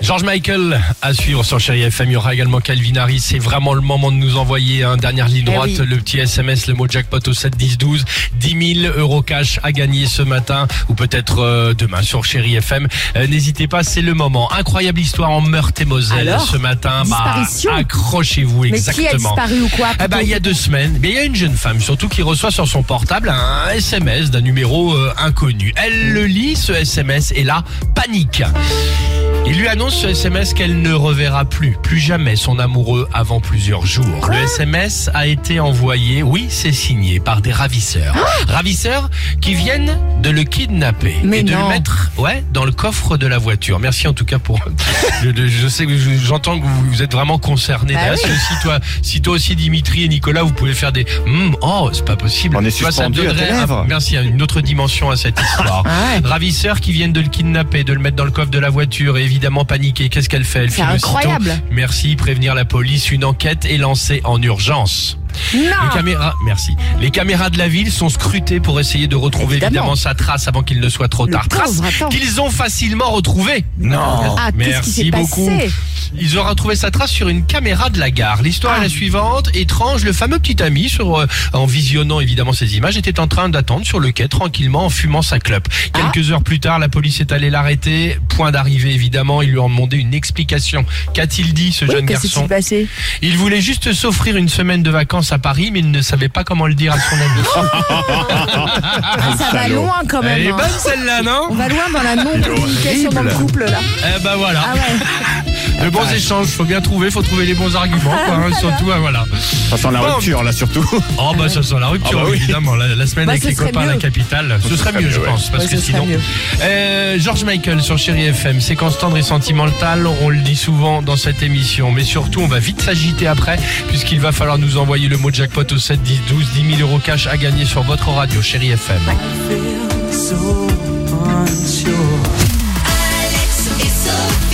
George Michael à suivre sur Chéri FM. Il y aura également Calvin Harris. C'est vraiment le moment de nous envoyer un dernière ligne Eh droite. oui. Le petit SMS, le mot jackpot au 7 10 12. 10 000 euros cash à gagner ce matin ou peut-être euh, demain sur Chéri FM. Euh, N'hésitez pas, c'est le moment. Incroyable histoire en Meurthe-et-Moselle Alors ce matin. Bah, accrochez-vous Mais exactement. qui a disparu ou quoi Eh ben, il y a deux semaines, mais il y a une jeune femme surtout qui reçoit sur son portable un SMS d'un numéro euh, inconnu. Elle le lit, ce SMS, et là, panique. Il lui annonce ce SMS qu'elle ne reverra plus, plus jamais son amoureux avant plusieurs jours. le SMS a été envoyé, oui, c'est signé par des ravisseurs. ravisseurs qui viennent de le kidnapper Mais et de non. le mettre, ouais, dans le coffre de la voiture. Merci en tout cas pour. je, je- je sais que je- j'entends que vous, vous êtes vraiment concernés. Bah oui. si toi, si toi aussi Dimitri et Nicolas, vous pouvez faire des. Hum, oh, c'est pas possible. On est Tu vois, ça suspendu à un- lèvres. Merci, une autre dimension à cette histoire. Ah ouais. Ravisseurs qui viennent de le kidnapper, de le mettre dans le coffre de la voiture et évidemment paniquer. Qu'est-ce qu'elle fait? Elle C'est aussitôt. incroyable. Merci, prévenir la police. Une enquête est lancée en urgence. Les Non caméras, merci. Les caméras de la ville sont scrutées pour essayer de retrouver Évidemment. évidemment sa trace avant qu'il ne soit trop Le tard. Trace qu'ils ont facilement retrouvée. Non. Ah, qu'est-ce qui s'est Merci beaucoup. passé Ils ont retrouvé sa trace sur une caméra de la gare. L'histoire Ah. est la suivante. Étrange, le fameux petit ami, sur, euh, en visionnant évidemment ces images, était en train d'attendre sur le quai tranquillement en fumant sa clope. Ah. Quelques heures plus tard, la police est allée l'arrêter. Point d'arrivée évidemment. Ils lui ont demandé une explication. Qu'a-t-il dit ce Oui, jeune Qu'est-ce qui garçon s'est passé? Il voulait juste s'offrir une semaine de vacances à Paris, mais il ne savait pas comment le dire à son ami. Ah, Ça va loin quand Elle est même. hein. bonne celle-là, non? On va loin dans la non-communication dans le couple là. Eh ben voilà. Ah ouais. De bons échanges, faut bien trouver, faut trouver les bons arguments, quoi, hein, surtout, hein, voilà. Ça sent la Bon. rupture là surtout. Oh bah ça sent la rupture Ah bah oui. évidemment la, la semaine Bah, avec les copains à la capitale ce serait mieux je pense parce Ouais, que sinon. Euh, George Michael sur Chéri FM séquence tendre et sentimentale on le dit souvent dans cette émission mais surtout on va vite s'agiter après puisqu'il va falloir nous envoyer le mot jackpot au 7 10 12 10 000 euros cash à gagner sur votre radio Chéri FM unsafe.